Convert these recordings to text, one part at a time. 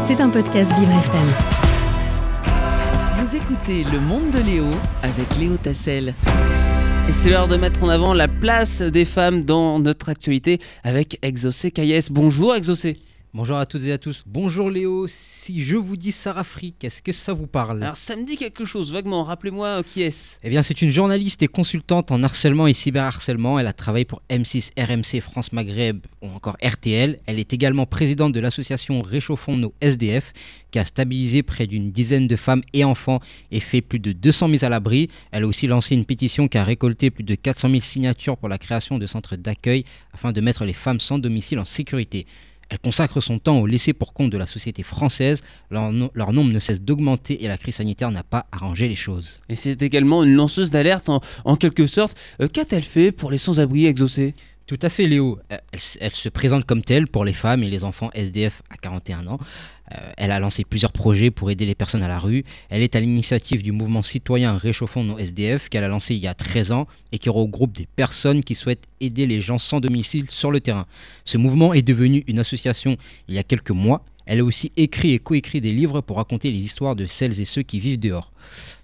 C'est un podcast Vivre FM. Vous écoutez Le Monde de Léo avec Léo Tassel. Et c'est l'heure de mettre en avant la place des femmes dans notre actualité avec Exaucé Caillès. Bonjour Exaucé. Bonjour à toutes et à tous. Bonjour Léo. Si je vous dis Sarah Frick, est-ce que ça vous parle Alors ça me dit quelque chose, vaguement. Rappelez-moi euh, qui est-ce? Eh bien, c'est une journaliste et consultante en harcèlement et cyberharcèlement. Elle a travaillé pour M6, RMC, France Maghreb ou encore RTL. Elle est également présidente de l'association Réchauffons nos SDF qui a stabilisé près d'une dizaine de femmes et enfants et fait plus de 200 mises à l'abri. Elle a aussi lancé une pétition qui a récolté plus de 400 000 signatures pour la création de centres d'accueil afin de mettre les femmes sans domicile en sécurité. Elle consacre son temps au laissé pour compte de la société française. Leur, nombre ne cesse d'augmenter et la crise sanitaire n'a pas arrangé les choses. Et c'est également une lanceuse d'alerte en, quelque sorte. Euh, qu'a-t-elle fait pour les sans-abri exaucés? Tout à fait, Léo. Euh, elle, se présente comme telle pour les femmes et les enfants SDF à 41 ans. Euh, elle a lancé plusieurs projets pour aider les personnes à la rue. Elle est à l'initiative du mouvement citoyen Réchauffons nos SDF qu'elle a lancé il y a 13 ans et qui regroupe des personnes qui souhaitent aider les gens sans domicile sur le terrain. Ce mouvement est devenu une association il y a quelques mois elle a aussi écrit et coécrit des livres pour raconter les histoires de celles et ceux qui vivent dehors.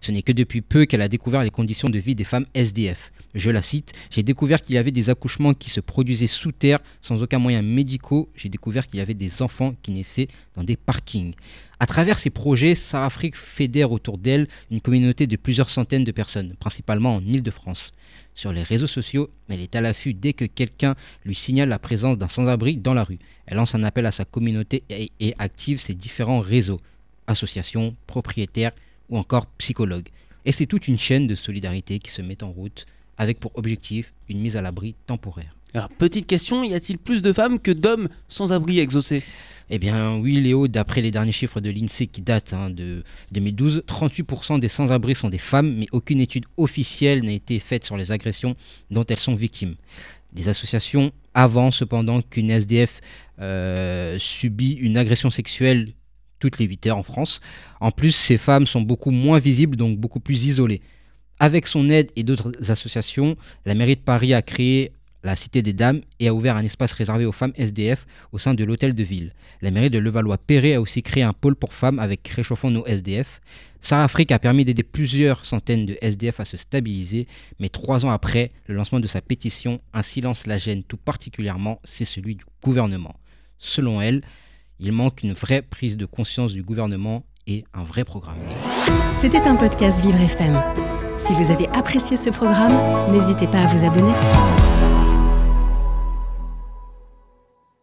Ce n'est que depuis peu qu'elle a découvert les conditions de vie des femmes SDF. Je la cite, j'ai découvert qu'il y avait des accouchements qui se produisaient sous terre sans aucun moyen médicaux. J'ai découvert qu'il y avait des enfants qui naissaient dans des parkings. À travers ces projets, Sarah Frick fédère autour d'elle une communauté de plusieurs centaines de personnes, principalement en Ile-de-France. Sur les réseaux sociaux, elle est à l'affût dès que quelqu'un lui signale la présence d'un sans-abri dans la rue. Elle lance un appel à sa communauté et, active ses différents réseaux, associations, propriétaires ou encore psychologues. Et c'est toute une chaîne de solidarité qui se met en route avec pour objectif une mise à l'abri temporaire. Alors, petite question, y a-t-il plus de femmes que d'hommes sans abri exaucés eh bien oui Léo, d'après les derniers chiffres de l'INSEE qui datent hein, de 2012, 38% des sans-abri sont des femmes, mais aucune étude officielle n'a été faite sur les agressions dont elles sont victimes. Des associations avancent cependant qu'une SDF euh, subit une agression sexuelle toutes les 8 heures en France. En plus, ces femmes sont beaucoup moins visibles, donc beaucoup plus isolées. Avec son aide et d'autres associations, la mairie de Paris a créé la Cité des Dames et a ouvert un espace réservé aux femmes SDF au sein de l'hôtel de ville. La mairie de Levallois-Perret a aussi créé un pôle pour femmes avec Réchauffons nos SDF. Sarah Frick a permis d'aider plusieurs centaines de SDF à se stabiliser, mais trois ans après le lancement de sa pétition, un silence la gêne tout particulièrement, c'est celui du gouvernement. Selon elle, il manque une vraie prise de conscience du gouvernement et un vrai programme. C'était un podcast Vivre FM. Si vous avez apprécié ce programme, n'hésitez pas à vous abonner.